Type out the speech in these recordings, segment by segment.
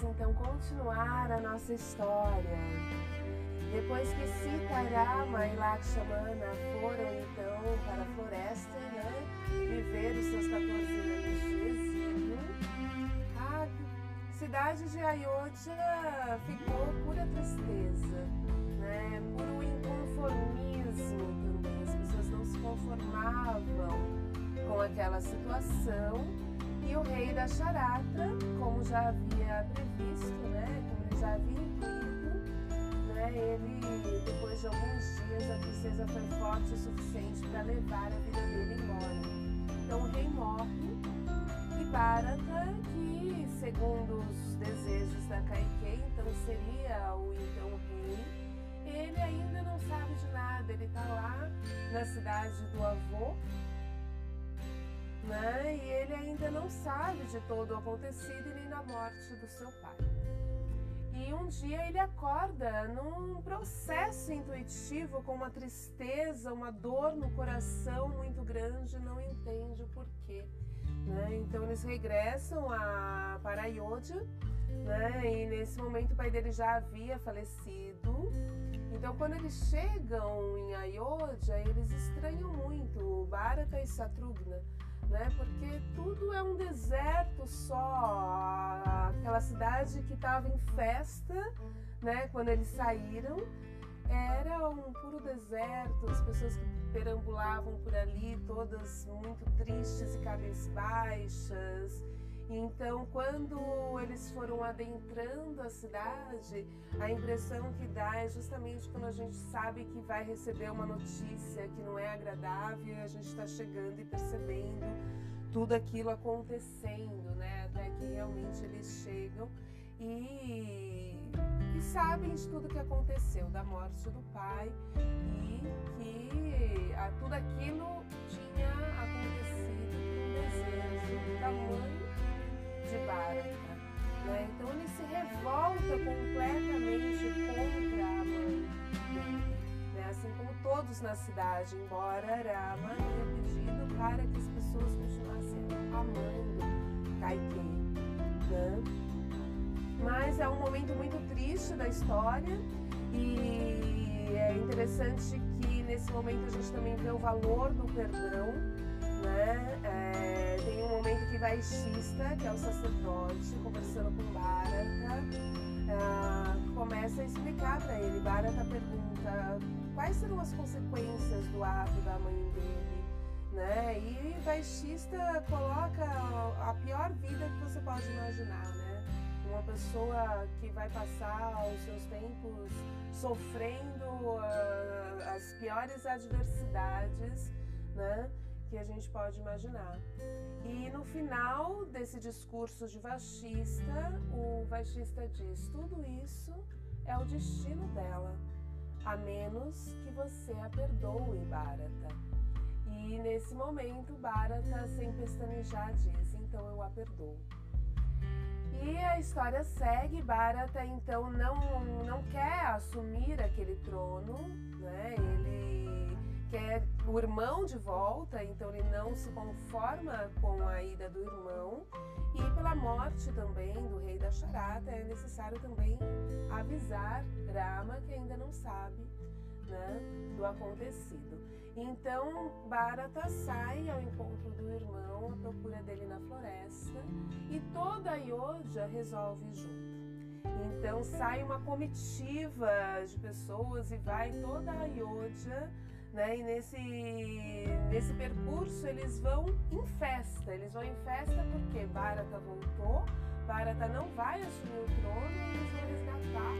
vamos então continuar a nossa história. Depois que Sita, Rama e Lakshmana foram então para a floresta, né, viver os seus 14 anos de exílio, a cidade de Ayodhya ficou pura tristeza, né, puro inconformismo também. As pessoas não se conformavam com aquela situação e o rei da Charata, como já havia previsto, né, como ele já havia intuído, né, ele, depois de alguns dias, a princesa foi forte o suficiente para levar a vida dele embora. Então o rei morre e Bharata, que segundo os desejos da Kaikei, então seria o então rei, ele ainda não sabe de nada, ele está lá na cidade do avô, né? E ele ainda não sabe de todo o acontecido e nem da morte do seu pai. E um dia ele acorda num processo intuitivo com uma tristeza, uma dor no coração muito grande, não entende o porquê. Né? Então eles regressam a, para Ayodhya, né? e nesse momento o pai dele já havia falecido. Então quando eles chegam em Ayodhya, eles estranham muito Bharata e Satrugna né? Porque tudo é um deserto só. Aquela cidade que estava em festa, né? Quando eles saíram, era um puro deserto. As pessoas que perambulavam por ali, todas muito tristes e cabisbaixas. Então, quando eles foram adentrando a cidade, a impressão que dá é justamente quando a gente sabe que vai receber uma notícia que não é agradável a gente está chegando e percebendo tudo aquilo acontecendo, né? Até que realmente eles chegam e, e sabem de tudo que aconteceu, da morte do pai e que a, tudo aquilo tinha acontecido com o desejo mãe de Bharata. Né? Então ele se revolta completamente contra a mãe. Né? Assim como todos na cidade, embora Rama tenha pedido para que as pessoas continuassem amando Kaikei. Né? Mas é um momento muito triste da história e é interessante que nesse momento a gente também vê o valor do perdão. Né? É, tem um momento que vai Xista, que é o sacerdote, conversando com Bharata, uh, começa a explicar para ele. Bharata pergunta quais serão as consequências do ato da mãe dele. Né? E Vaishista coloca a pior vida que você pode imaginar, né? Uma pessoa que vai passar os seus tempos sofrendo uh, as piores adversidades, né? Que a gente pode imaginar. E no final desse discurso de Vashista, o Vashista diz: tudo isso é o destino dela, a menos que você a perdoe, Bharata. E nesse momento, Bharata, sem pestanejar, diz: então eu a perdoo. E a história segue, Bharata então não, não quer assumir aquele trono, né? Ele quer o irmão de volta, então ele não se conforma com a ida do irmão. E pela morte também do rei da Charata, é necessário também avisar Rama, que ainda não sabe né, do acontecido. Então Bharata sai ao encontro do irmão, à procura dele na floresta, e toda a Ayodhya resolve junto. Então sai uma comitiva de pessoas e vai toda a Ayodhya né? E nesse, nesse percurso eles vão em festa. Eles vão em festa porque Bharata voltou, Bharata não vai assumir o trono e eles vão resgatar o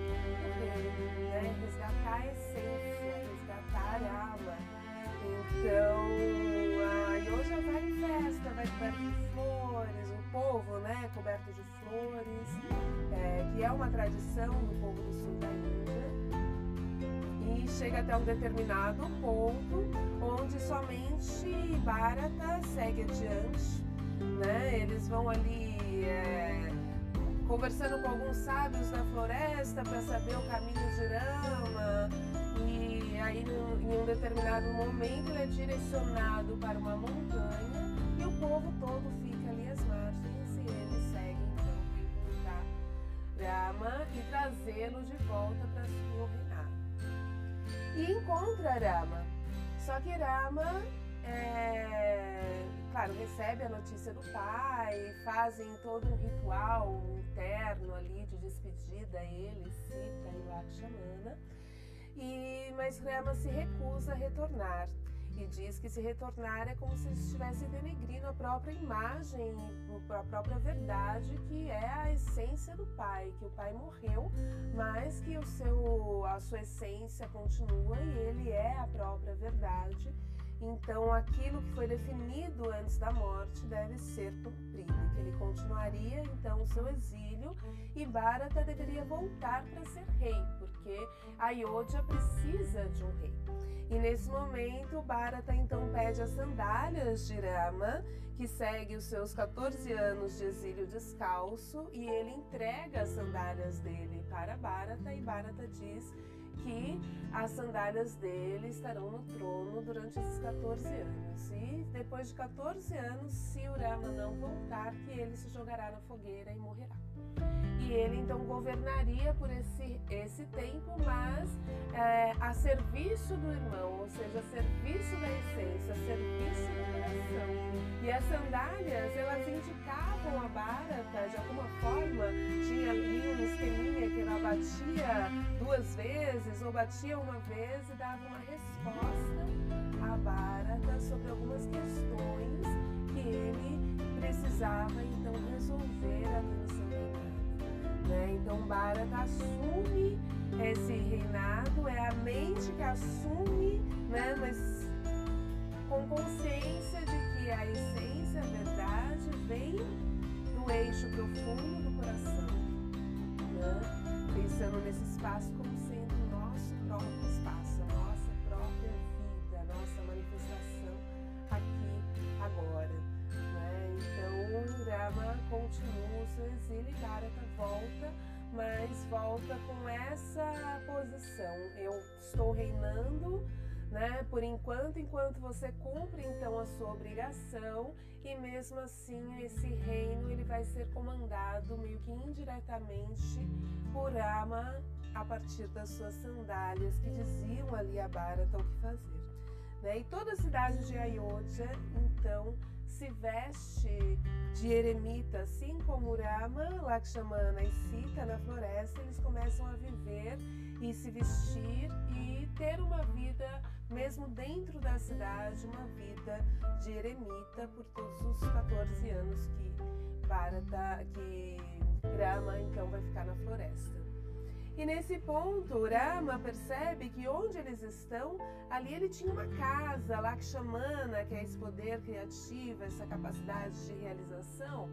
né? resgatar a essência, resgatar a alma. Então, a Yoja vai em festa, vai coberto de flores, o povo né, coberto de flores, é, que é uma tradição do povo do sul da Índia e chega até um determinado ponto onde somente Bharata segue adiante, né? Eles vão ali é, conversando com alguns sábios na floresta para saber o caminho de Rama e aí em um determinado momento ele é direcionado para uma montanha e o povo todo fica ali às margens e ele segue então para encontrar Rama e trazê-lo de volta para reinado. E encontra Rama. Só que Rama, é, claro, recebe a notícia do pai, fazem todo um ritual interno ali de despedida, ele, Sita e Lakshmana. E, mas Rama se recusa a retornar e diz que se retornar é como se estivesse denegrindo a própria imagem, a própria verdade, que é a essência do pai, que o pai morreu, mas que o seu, a sua essência continua e ele é a própria verdade. Então, aquilo que foi definido antes da morte deve ser cumprido, que ele continuaria então o seu exílio e Bharata deveria voltar para ser rei, porque Ayodhya precisa de um rei. E nesse momento, Bharata então pede as sandálias de Rama, que segue os seus 14 anos de exílio descalço, e ele entrega as sandálias dele para Bharata, e Bharata diz que as sandálias dele estarão no trono durante esses 14 anos. E depois de 14 anos, se o Rama não voltar, que ele se jogará na fogueira e morrerá e ele então governaria por esse, esse tempo, mas é, a serviço do irmão, ou seja, a serviço da essência, a serviço do coração. E as sandálias, elas indicavam a Bharata, de alguma forma, tinha ali um esqueminha que ela batia duas vezes, ou batia uma vez e dava uma resposta a Bharata sobre algumas questões que ele precisava então resolver ali no seu né? Então Bharata assume esse reinado, é a mente que assume, né? mas com consciência de que a essência, a verdade, vem do eixo profundo do coração. Né? Pensando nesse espaço como continua o seu exílio e Bharata volta, mas volta com essa posição. Eu estou reinando, né? Por enquanto, enquanto você cumpre então a sua obrigação e mesmo assim esse reino ele vai ser comandado meio que indiretamente por Rama a partir das suas sandálias que diziam ali a Bharata o que fazer. Né? E toda a cidade de Ayodhya então se veste de eremita, assim como Rama, Lakshmana e Sita na floresta, eles começam a viver e se vestir e ter uma vida, mesmo dentro da cidade, uma vida de eremita por todos os 14 anos que Bharata, que Rama então vai ficar na floresta. E nesse ponto, Rama percebe que onde eles estão, ali ele tinha uma casa, Lakshmana, que é esse poder criativo, essa capacidade de realização,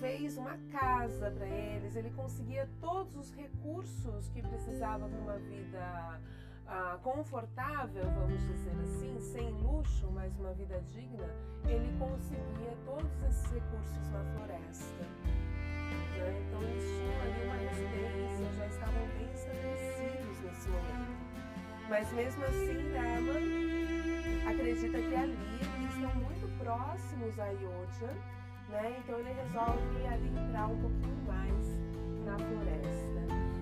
fez uma casa para eles, ele conseguia todos os recursos que precisava para uma vida ah, confortável, vamos dizer assim, sem luxo, mas uma vida digna, ele conseguia todos esses recursos na floresta. Né? Então eles tinham ali uma residência, já estavam bem estabelecidos nesse momento. Mas mesmo assim, Rama acredita que ali eles estão muito próximos a Ayodhya, né? então ele resolve adentrar um pouquinho mais na floresta.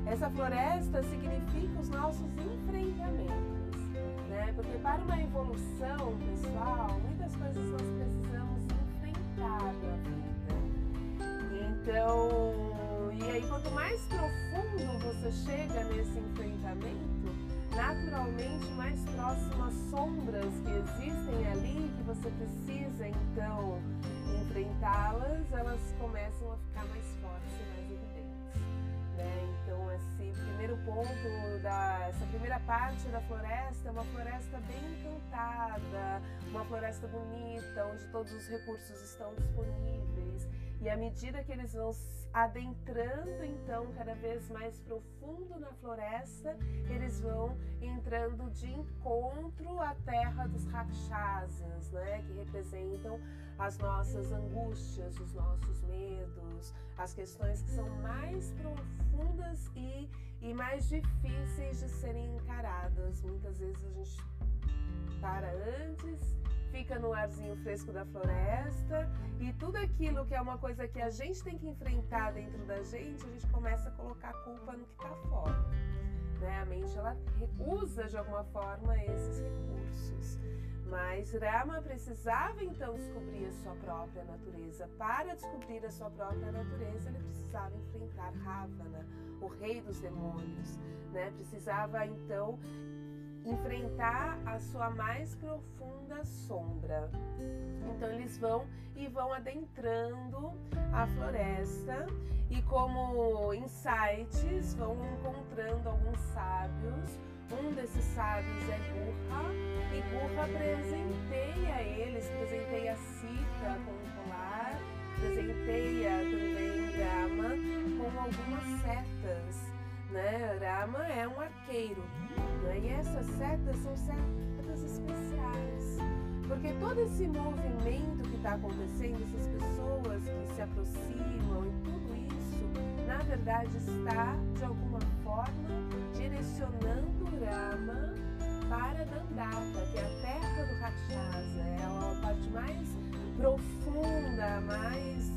Essa floresta significa os nossos enfrentamentos, né? porque para uma evolução pessoal, muitas coisas nós precisamos enfrentar na vida. Então, e aí quanto mais profundo você chega nesse enfrentamento, naturalmente mais próximo às sombras que existem ali, que você precisa então enfrentá-las, elas começam a ficar mais fortes e mais evidentes. Né? Então, esse primeiro ponto, da, essa primeira parte da floresta é uma floresta bem encantada, uma floresta bonita, onde todos os recursos estão disponíveis e à medida que eles vão adentrando então cada vez mais profundo na floresta, eles vão entrando de encontro à terra dos rakshasas, né, que representam as nossas angústias, os nossos medos, as questões que são mais profundas e, e mais difíceis de serem encaradas. Muitas vezes a gente para antes fica no arzinho fresco da floresta e tudo aquilo que é uma coisa que a gente tem que enfrentar dentro da gente, a gente começa a colocar a culpa no que está fora. Né? A mente ela usa de alguma forma esses recursos. Mas Rama precisava então descobrir a sua própria natureza. Para descobrir a sua própria natureza, ele precisava enfrentar Ravana, o rei dos demônios. Né? Precisava então enfrentar a sua mais profunda sombra. Então eles vão e vão adentrando a floresta e como insights vão encontrando alguns sábios. Um desses sábios é Gurra e Gurra presenteia eles, presenteia Sita com um colar, presenteia também Rama com algumas setas. Né? Rama é um arqueiro né? E essas setas são setas especiais. Porque todo esse movimento que está acontecendo, essas pessoas que se aproximam e tudo isso, na verdade está, de alguma forma, direcionando Rama para Dandaka, que é a terra do Rakshasa, é a parte mais profunda, mais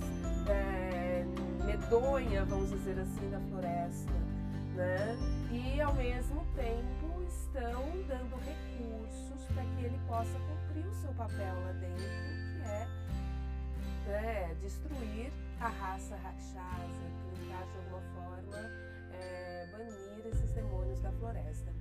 é, medonha, vamos dizer assim, da floresta. Né? E ao mesmo tempo estão dando recursos para que ele possa cumprir o seu papel lá dentro, que é né, destruir a raça Rakshasa, tentar de alguma forma é, banir esses demônios da floresta.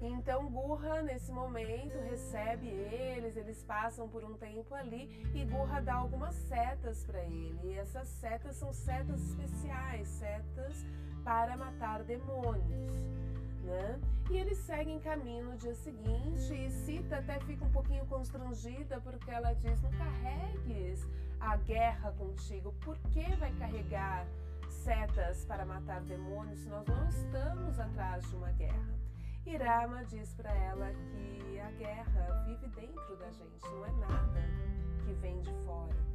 Então Gurra, nesse momento, recebe eles, eles passam por um tempo ali e Gurra dá algumas setas para ele. E essas setas são setas especiais, setas para matar demônios né? E eles seguem caminho no dia seguinte e Sita até fica um pouquinho constrangida porque ela diz: Não carregues a guerra contigo, por que vai carregar setas para matar demônios se nós não estamos atrás de uma guerra? Irama diz para ela que a guerra vive dentro da gente, não é nada que vem de fora.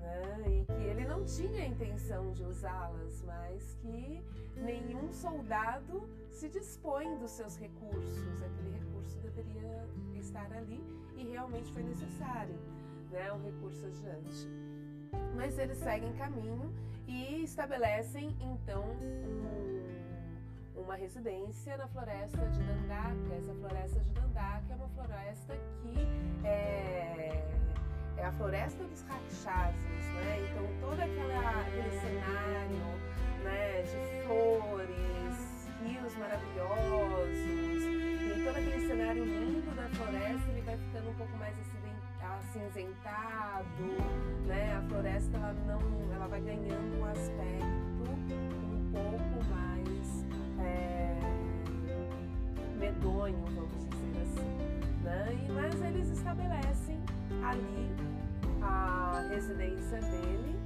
Né? E que ele não tinha intenção de usá-las, mas que nenhum soldado se dispõe dos seus recursos. Aquele recurso deveria estar ali e realmente foi necessário, né, um recurso adiante. Mas eles seguem caminho e estabelecem então um, uma residência na floresta de Dandaka. Essa floresta de Dandaka é uma floresta que é, é a floresta dos rakshasas, né? Então todo aquela, aquele cenário né, de flores, rios maravilhosos, e todo aquele cenário lindo da floresta, ele vai ficando um pouco mais acinzentado, né? A floresta ela não, ela vai ganhando um aspecto um pouco mais é, medonho, vamos dizer assim, né? Mas eles estabelecem ali a residência dele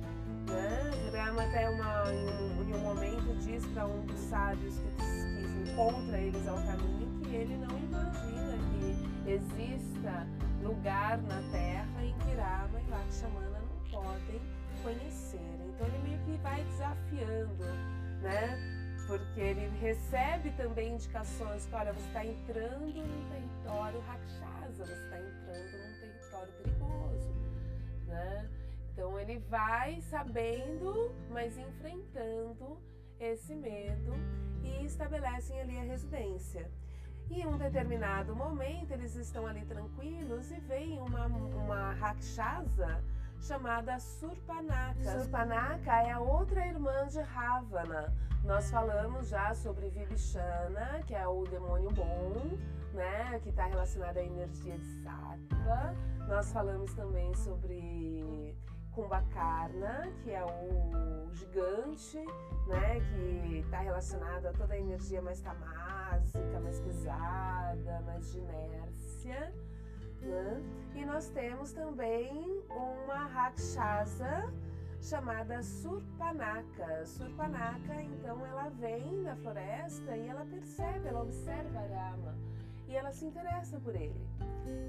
né? Rama até uma, um, em um momento diz para um dos sábios que, que encontra eles ao caminho que ele não imagina que exista lugar na Terra em que Rama e Lakshmana não podem conhecer. Então ele meio que vai desafiando, né? Porque ele recebe também indicações que, olha, você está entrando num território Rakshasa, você está entrando num território perigoso, né? Então ele vai sabendo, mas enfrentando esse medo e estabelecem ali a residência. E em um determinado momento eles estão ali tranquilos e vem uma, uma rakshasa chamada Surpanaka. Surpanaka é a outra irmã de Ravana. Nós falamos já sobre Vibhishana, que é o demônio bom, né, que está relacionado à energia de Sattva. Nós falamos também sobre Kumbhakarna, que é o gigante, né, que está relacionado a toda a energia mais tamásica, mais pesada, mais de inércia. Né? E nós temos também uma Rakshasa chamada Surpanaka. Surpanaka, então, ela vem da floresta e ela percebe, ela observa Rama e ela se interessa por ele.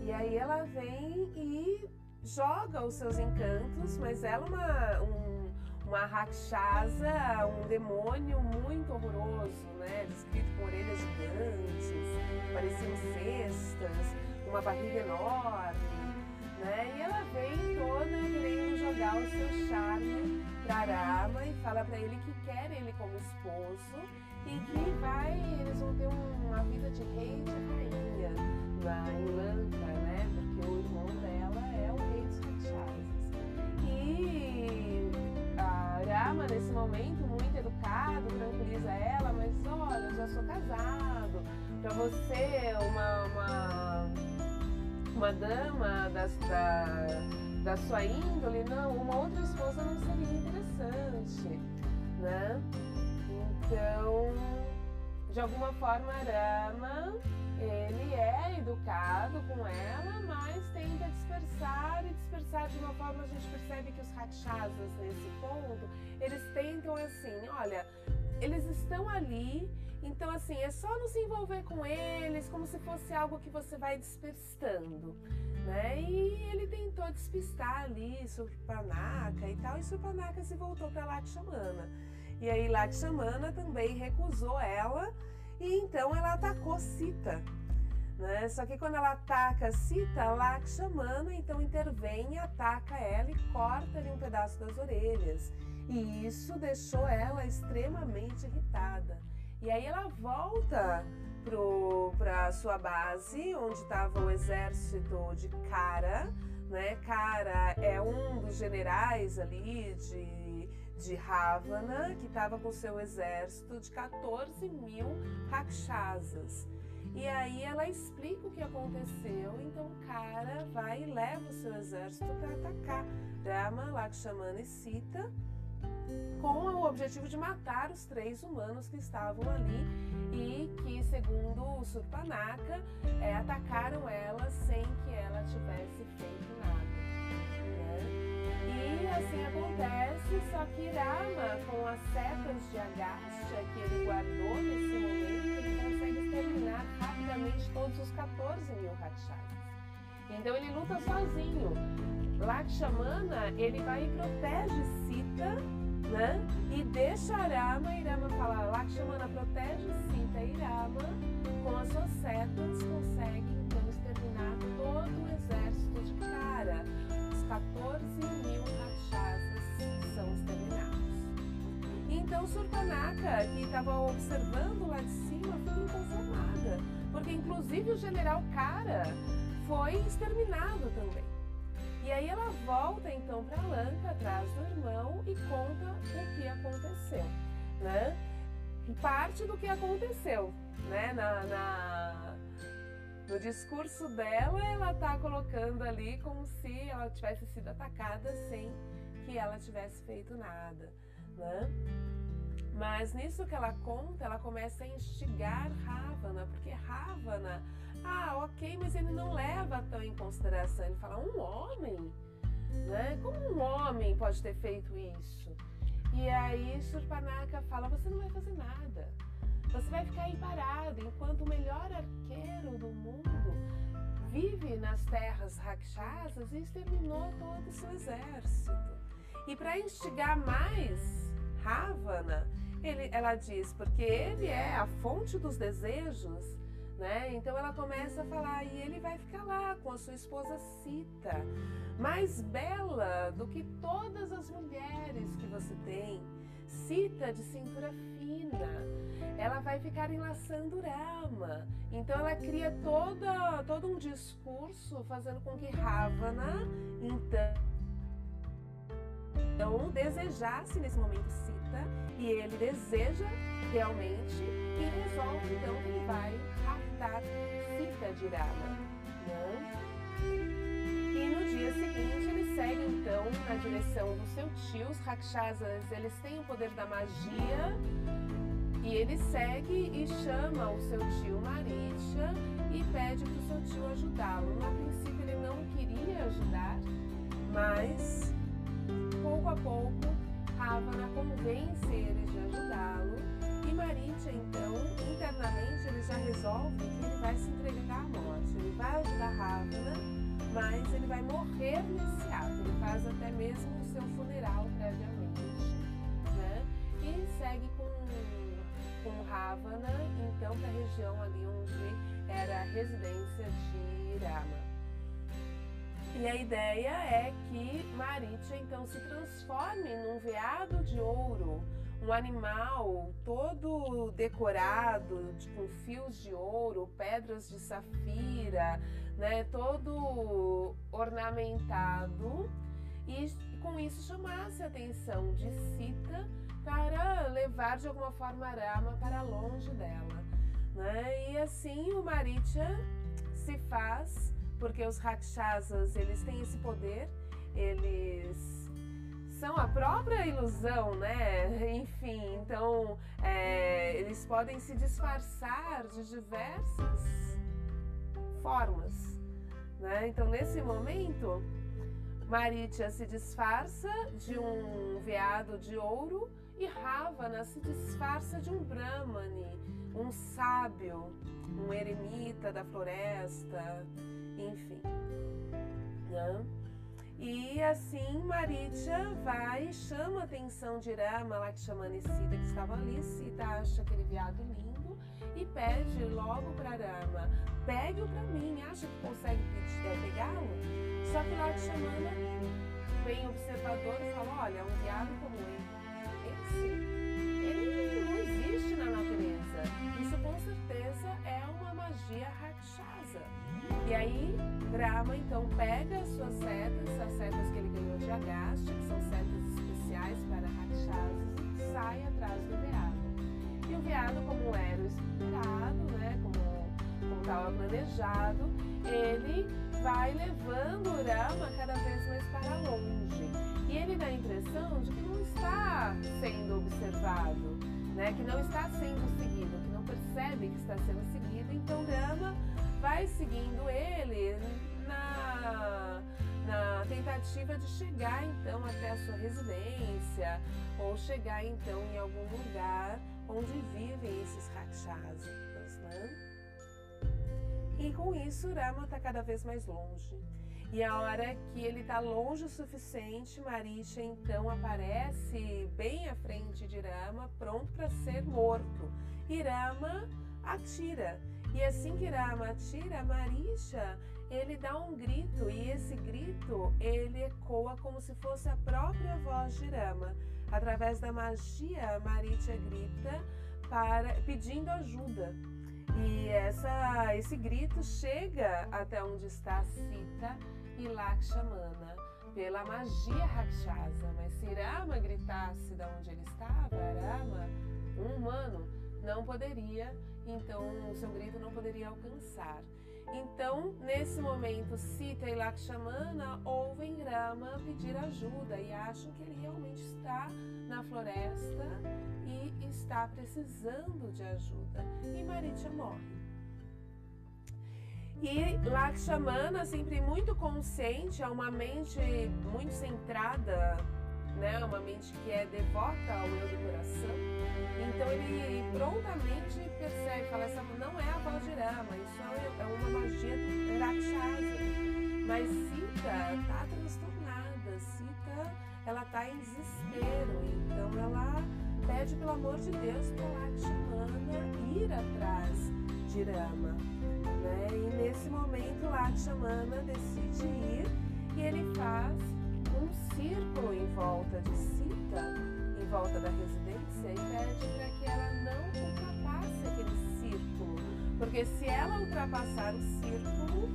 E aí ela vem e joga os seus encantos, mas ela é uma, um, uma rakshasa, um demônio muito horroroso, né? Descrito com orelhas gigantes, pareciam cestas, uma barriga enorme, né? E ela vem toda querendo jogar o seu charme para Rama e fala para ele que quer ele como esposo e que vai, eles vão ter uma vida de rei e de rainha lá em Lanka, né? Porque o irmão dela é o rei dos Rakshasas. E a Rama, nesse momento, muito educado, tranquiliza ela, mas olha, eu já sou casado, para você, uma, uma, uma dama da, da, da sua índole, não, uma outra esposa não seria interessante, né? Então, de alguma forma, Rama, ele é educado com ela, mas tenta dispersar e dispersar de uma forma a gente percebe que os rakshasas nesse ponto, eles tentam assim, olha, eles estão ali, então assim, é só nos envolver com eles como se fosse algo que você vai dispersando. Né? E ele tentou despistar ali Surpanaka e tal, e Surpanaka se voltou para Lakshmana. E aí Lakshmana também recusou ela e então ela atacou Sita. Né? Só que quando ela ataca Sita, Lakshmana então intervém ataca ela e corta-lhe um pedaço das orelhas. E isso deixou ela extremamente irritada. E aí ela volta para sua base, onde estava o exército de Kara. Né? Kara é um dos generais ali de de Ravana, que estava com seu exército de 14 mil rakshasas. E aí ela explica o que aconteceu, então o cara vai e leva o seu exército para atacar Rama, Lakshmana e Sita, com o objetivo de matar os três humanos que estavam ali e que, segundo o Surpanaka, é, atacaram ela sem que ela tivesse feito nada. E assim acontece, só que Rama, com as setas de Agastya que ele guardou nesse momento, ele consegue exterminar rapidamente todos os 14 mil Rakshasas. Então ele luta sozinho. Lakshmana, ele vai e protege Sita, né? E deixa Rama, e Rama fala, Lakshmana protege Sita e Rama, com as suas setas consegue então exterminar todo o exército 14 mil rachasas são exterminados. Então Surpanaka, que estava observando lá de cima, ficou inconformada, porque inclusive o general Kara foi exterminado também. E aí ela volta então para Lanka, atrás do irmão, e conta o que aconteceu, né? Parte do que aconteceu, né? Na, na no discurso dela, ela está colocando ali como se ela tivesse sido atacada sem que ela tivesse feito nada, né? Mas nisso que ela conta, ela começa a instigar Ravana, porque Ravana, ah, ok, mas ele não leva tão em consideração. Ele fala, um homem? Né? Como um homem pode ter feito isso? E aí Surpanaka fala, você não vai fazer nada. Você vai ficar aí parado enquanto o melhor arqueiro do mundo vive nas terras rakshasas e exterminou todo o seu exército. E para instigar mais Ravana, ele, ela diz, porque ele é a fonte dos desejos, né? Então ela começa a falar e ele vai ficar lá com a sua esposa Sita, mais bela do que todas as mulheres que você tem. Sita de cintura fina, ela vai ficar enlaçando Rama. Então ela cria toda, todo um discurso fazendo com que Ravana, então, desejasse nesse momento Sita e ele deseja realmente e resolve então que ele vai raptar Sita de Rama. Né? E no dia seguinte segue então na direção do seu tio. Os Rakshasas eles têm o poder da magia e ele segue e chama o seu tio Marisha e pede para o seu tio ajudá-lo. No princípio ele não queria ajudar, mas pouco a pouco Ravana convence ele de ajudá-lo e Marisha então internamente ele já resolve que ele vai se entregar à morte. Ele vai ajudar Ravana, mas ele vai morrer nesse ato. Ele faz até mesmo o seu funeral previamente, né? E segue com com Ravana, então para a região ali onde era a residência de Rama. E a ideia é que Maritia então se transforme num veado de ouro, um animal todo decorado de, com fios de ouro, pedras de safira, né, todo ornamentado e com isso chamasse a atenção de Sita para levar de alguma forma Rama para longe dela. Né? E assim o Maritya se faz, porque os Rakshasas eles têm esse poder, eles são a própria ilusão, né? Enfim, então é, eles podem se disfarçar de diversas formas, né? Então nesse momento Maritia se disfarça de um veado de ouro e Ravana se disfarça de um brahmane, um sábio, um eremita da floresta, enfim. Né? E assim Maritia vai chama a atenção de Rama, Lakshmana e Sita que estavam ali. Sita acha aquele veado lindo e pede logo para Rama: pegue-o para mim, acha que consegue pegá-lo? Só que Lakshmana vem observador e fala: olha, um veado como esse, ele não existe na natureza. Isso com certeza é uma magia rakshasa. E aí, Brahma então pega as suas setas, as setas que ele ganhou de Agastya, que são setas especiais para rakshasas, sai atrás do veado. E o veado, como era o esperado, né, como estava planejado, ele vai levando o Rama cada vez mais para longe. E ele dá a impressão de que não está sendo observado, né? que não está sendo seguido, que não percebe que está sendo seguido. Então Rama vai seguindo ele na, na tentativa de chegar então até a sua residência ou chegar então em algum lugar onde vivem esses rakshasas, né? E com isso, Rama está cada vez mais longe. E a hora que ele está longe o suficiente, Marisha então aparece bem à frente de Rama, pronto para ser morto. E Rama atira. E assim que Rama atira, Marisha ele dá um grito e esse grito ele ecoa como se fosse a própria voz de Rama. Através da magia, Marisha grita para pedindo ajuda. E essa, esse grito chega até onde está Sita e Lakshmana pela magia Rakshasa. Mas se Rama gritasse de onde ele estava, Rama, um humano, não poderia, então o seu grito não poderia alcançar. Então, nesse momento, Sita e Lakshmana ouvem Rama pedir ajuda e acham que ele realmente está na floresta e está precisando de ajuda. E Maritya morre. E Lakshmana, sempre muito consciente, é uma mente muito centrada né? Uma mente que é devota ao eu do coração. Então ele prontamente percebe, fala, essa não é a voz de Rama, isso é, é uma magia do Rakshasa. Mas Sita está transtornada, Sita ela está em desespero, então ela pede pelo amor de Deus para Lakshmana ir atrás de Rama. Né? E nesse momento Lakshmana decide ir e ele faz um círculo em volta de Sita, em volta da residência, e pede para que ela não ultrapasse aquele círculo. Porque se ela ultrapassar o círculo,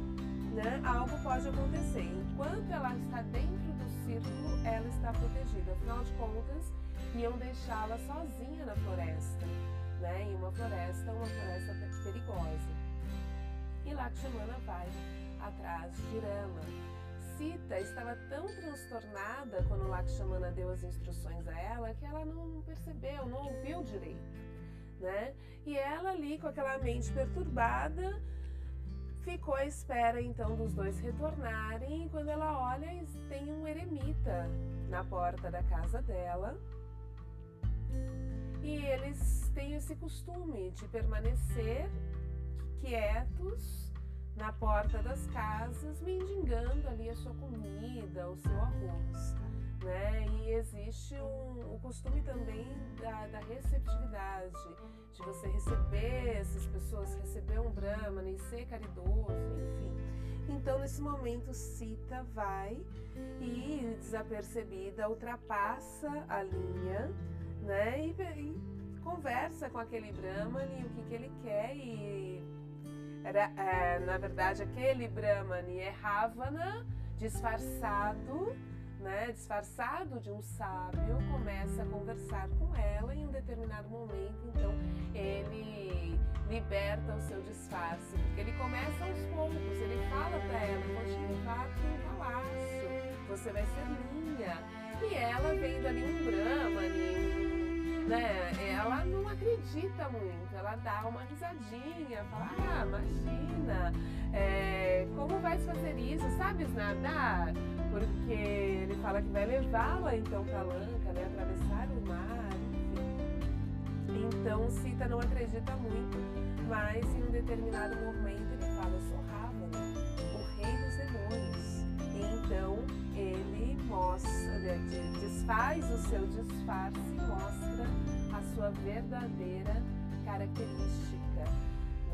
né, algo pode acontecer. Enquanto ela está dentro do círculo, ela está protegida. Afinal de contas, iam deixá-la sozinha na floresta, né, em uma floresta, uma floresta perigosa. E Lakshmana vai atrás de Rama Sita estava tão transtornada quando Lakshmana deu as instruções a ela que ela não percebeu, não ouviu direito, né? E ela ali com aquela mente perturbada ficou à espera então dos dois retornarem e quando ela olha tem um eremita na porta da casa dela e eles têm esse costume de permanecer quietos na porta das casas, mendigando ali a sua comida, o seu arroz. Né? E existe um, o costume também da, da, receptividade, de você receber essas pessoas, receber um Brahman e ser caridoso, enfim. Então, nesse momento, Sita vai e, desapercebida, ultrapassa a linha, né? E, e conversa com aquele Brahmani o que, que ele quer e era, é, na verdade aquele Brahmani é Ravana disfarçado, né, disfarçado de um sábio, começa a conversar com ela em um determinado momento, então ele liberta o seu disfarce, porque ele começa aos poucos, ele fala para ela, vou te levar para um palácio, você vai ser minha. E ela vendo ali um Brahmani, né? Ela não acredita muito, ela dá uma risadinha, fala, ah, imagina, é, como vai fazer isso? Sabes nadar? Porque ele fala que vai levá-la então para Lanka, né? Atravessar o mar, enfim. Então Sita não acredita muito, mas em um determinado momento ele fala, eu sou Ravana, o rei dos demônios. E então ele mostra, né, desfaz o seu disfarce e mostra a sua verdadeira característica.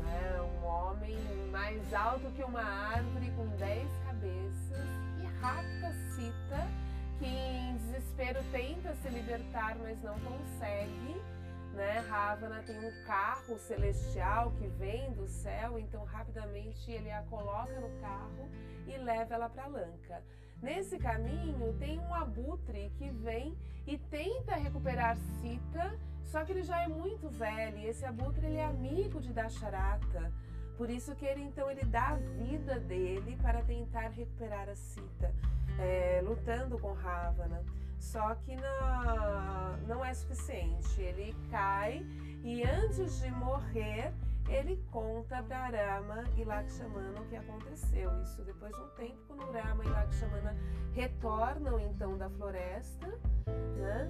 Né? Um homem mais alto que uma árvore com dez cabeças e rapta Sita, que em desespero tenta se libertar, mas não consegue. Né? Ravana tem um carro celestial que vem do céu, então rapidamente ele a coloca no carro e leva ela para Lanka. Nesse caminho tem um abutre que vem e tenta recuperar Sita, só que ele já é muito velho e esse abutre ele é amigo de Dasharata. Por isso que ele então ele dá a vida dele para tentar recuperar a Sita, é, lutando com Ravana. Só que não, não é suficiente. Ele cai e antes de morrer ele conta para Rama e Lakshmana o que aconteceu. Isso depois de um tempo, quando Rama e Lakshmana retornam então da floresta, né?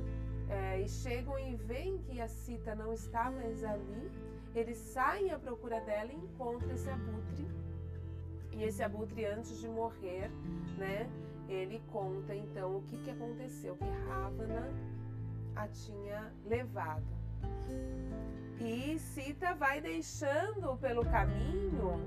É, e chegam e veem que a Sita não está mais ali, eles saem à procura dela e encontram esse abutre. E esse abutre, antes de morrer, né, ele conta então o que, que aconteceu, que Ravana a tinha levado. E Sita vai deixando pelo caminho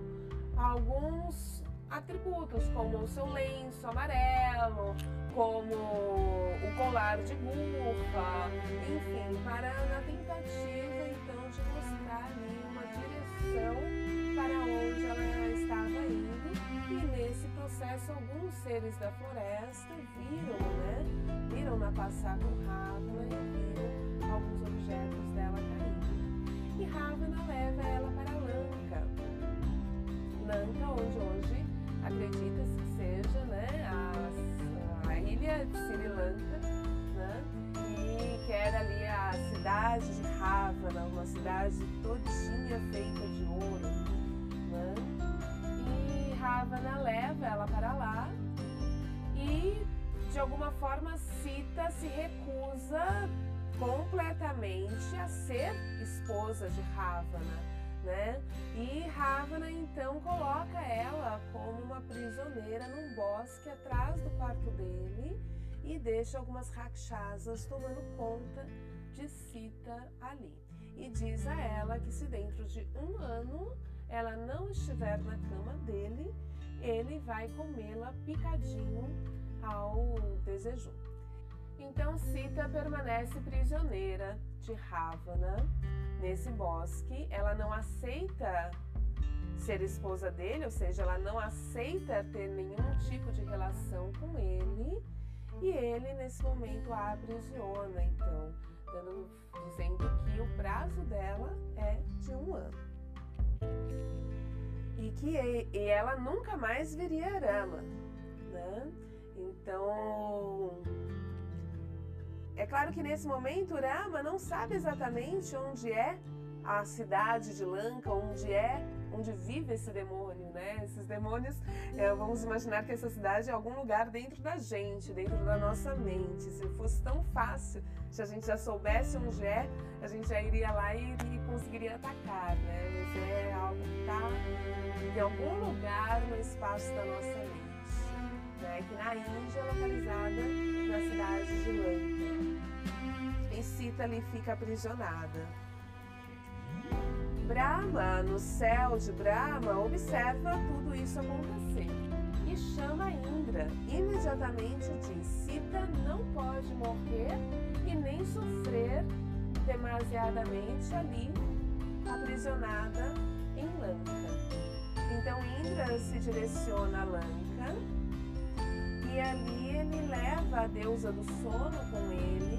alguns atributos, como o seu lenço amarelo, como o colar de burra, enfim, para na tentativa então de mostrar ali uma direção para onde ela estava indo. E nesse processo, alguns seres da floresta viram, né? Viram-na passar com Ravana e viram alguns objetos dela caindo e Ravana leva ela para Lanka. Lanka, onde hoje acredita-se que seja né, a, a, ilha de Sri Lanka, né, e que era ali a cidade de Ravana, uma cidade todinha feita de ouro. Né, e Ravana leva ela para lá e de alguma forma Sita se recusa completamente a ser esposa de Ravana, né? E Ravana então coloca ela como uma prisioneira num bosque atrás do quarto dele e deixa algumas rakshasas tomando conta de Sita ali. E diz a ela que se dentro de um ano ela não estiver na cama dele, ele vai comê-la picadinho ao desejo. Então Sita permanece prisioneira de Ravana nesse bosque. Ela não aceita ser esposa dele, ou seja, ela não aceita ter nenhum tipo de relação com ele. E ele, nesse momento, a aprisiona, então, dando, dizendo que o prazo dela é de um ano. E que e ela nunca mais viria a Rama, né? Então, é claro que nesse momento Rama não sabe exatamente onde é a cidade de Lanka, onde é, onde vive esse demônio, né? Esses demônios, é, vamos imaginar que essa cidade é algum lugar dentro da gente, dentro da nossa mente. Se fosse tão fácil, se a gente já soubesse onde é, a gente já iria lá e, e conseguiria atacar, né? Mas é algo que está em algum lugar no espaço da nossa mente, né? Que na Índia é localizada na cidade de Lanka. Sita ali fica aprisionada. Brahma, no céu de Brahma, observa tudo isso acontecer e chama Indra. Imediatamente diz: Sita não pode morrer e nem sofrer demasiadamente ali, aprisionada em Lanka. Então Indra se direciona a Lanka e ali ele leva a deusa do sono com ele.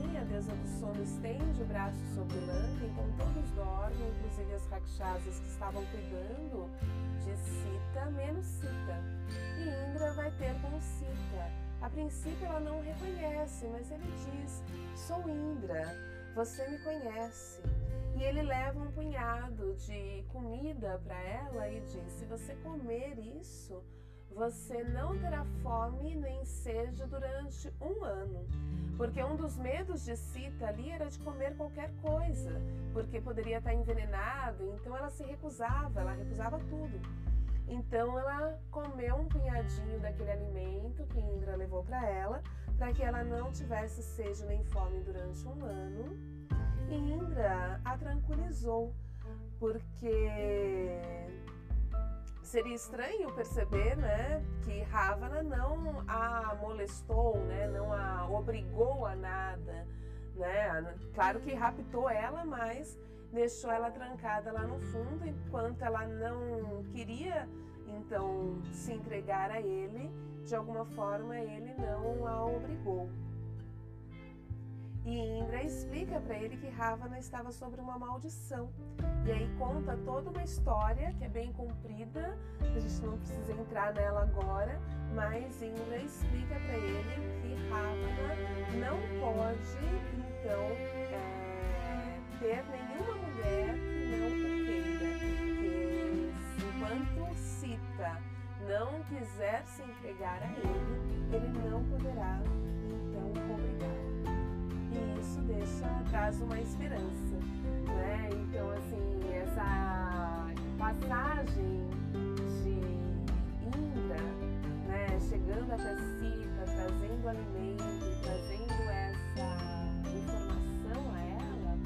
A deusa do sono estende o braço sobre Lanka, então todos dormem, inclusive as rakshasas que estavam cuidando de Sita, menos Sita. E Indra vai ter com Sita. A princípio ela não reconhece, mas ele diz: Sou Indra, você me conhece. E ele leva um punhado de comida para ela e diz: Se você comer isso, você não terá fome nem sede durante um ano. Porque um dos medos de Sita ali era de comer qualquer coisa, porque poderia estar envenenado, então ela se recusava, ela recusava tudo. Então ela comeu um punhadinho daquele alimento que Indra levou para ela, para que ela não tivesse sede nem fome durante um ano. E Indra a tranquilizou, porque seria estranho perceber, né, que Ravana não a molestou, né, não a obrigou a nada, né? Claro que raptou ela, mas deixou ela trancada lá no fundo enquanto ela não queria então se entregar a ele, de alguma forma ele não a obrigou. E Indra explica para ele que Ravana estava sobre uma maldição. E aí conta toda uma história que é bem comprida, a gente não precisa entrar nela agora, mas Indra explica para ele que Ravana não pode, então, é, ter nenhuma mulher que não o queira. Que enquanto Sita não quiser se entregar a ele, ele não poderá, então, obrigar e isso deixa traz uma esperança, né? Então assim essa passagem de Indra, né, chegando até Sita, trazendo alimento, trazendo essa informação a ela,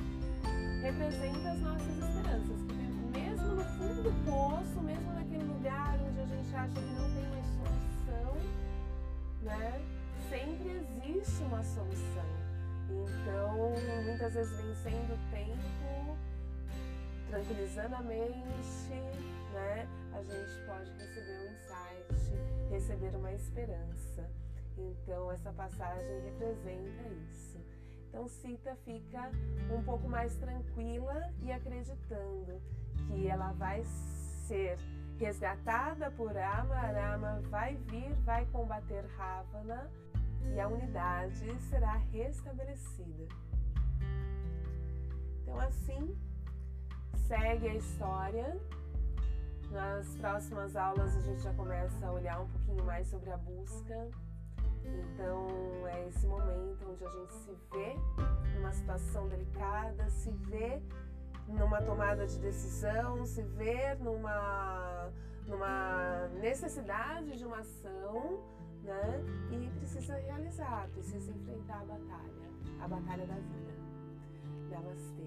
representa as nossas esperanças, porque mesmo no fundo do poço, mesmo naquele lugar onde a gente acha que não tem mais solução, né? Sempre existe uma solução. Então, muitas vezes vencendo o tempo, tranquilizando a mente, né? A gente pode receber um insight, receber uma esperança. Então, essa passagem representa isso. Então, Sita fica um pouco mais tranquila e acreditando que ela vai ser resgatada por Rama, Rama vai vir, vai combater Ravana e a unidade será restabelecida. Então, assim segue a história. Nas próximas aulas a gente já começa a olhar um pouquinho mais sobre a busca. Então, é esse momento onde a gente se vê numa situação delicada, se vê numa tomada de decisão, se vê numa, numa necessidade de uma ação né? E precisa realizar, precisa enfrentar a batalha, a batalha da vida. Namastê.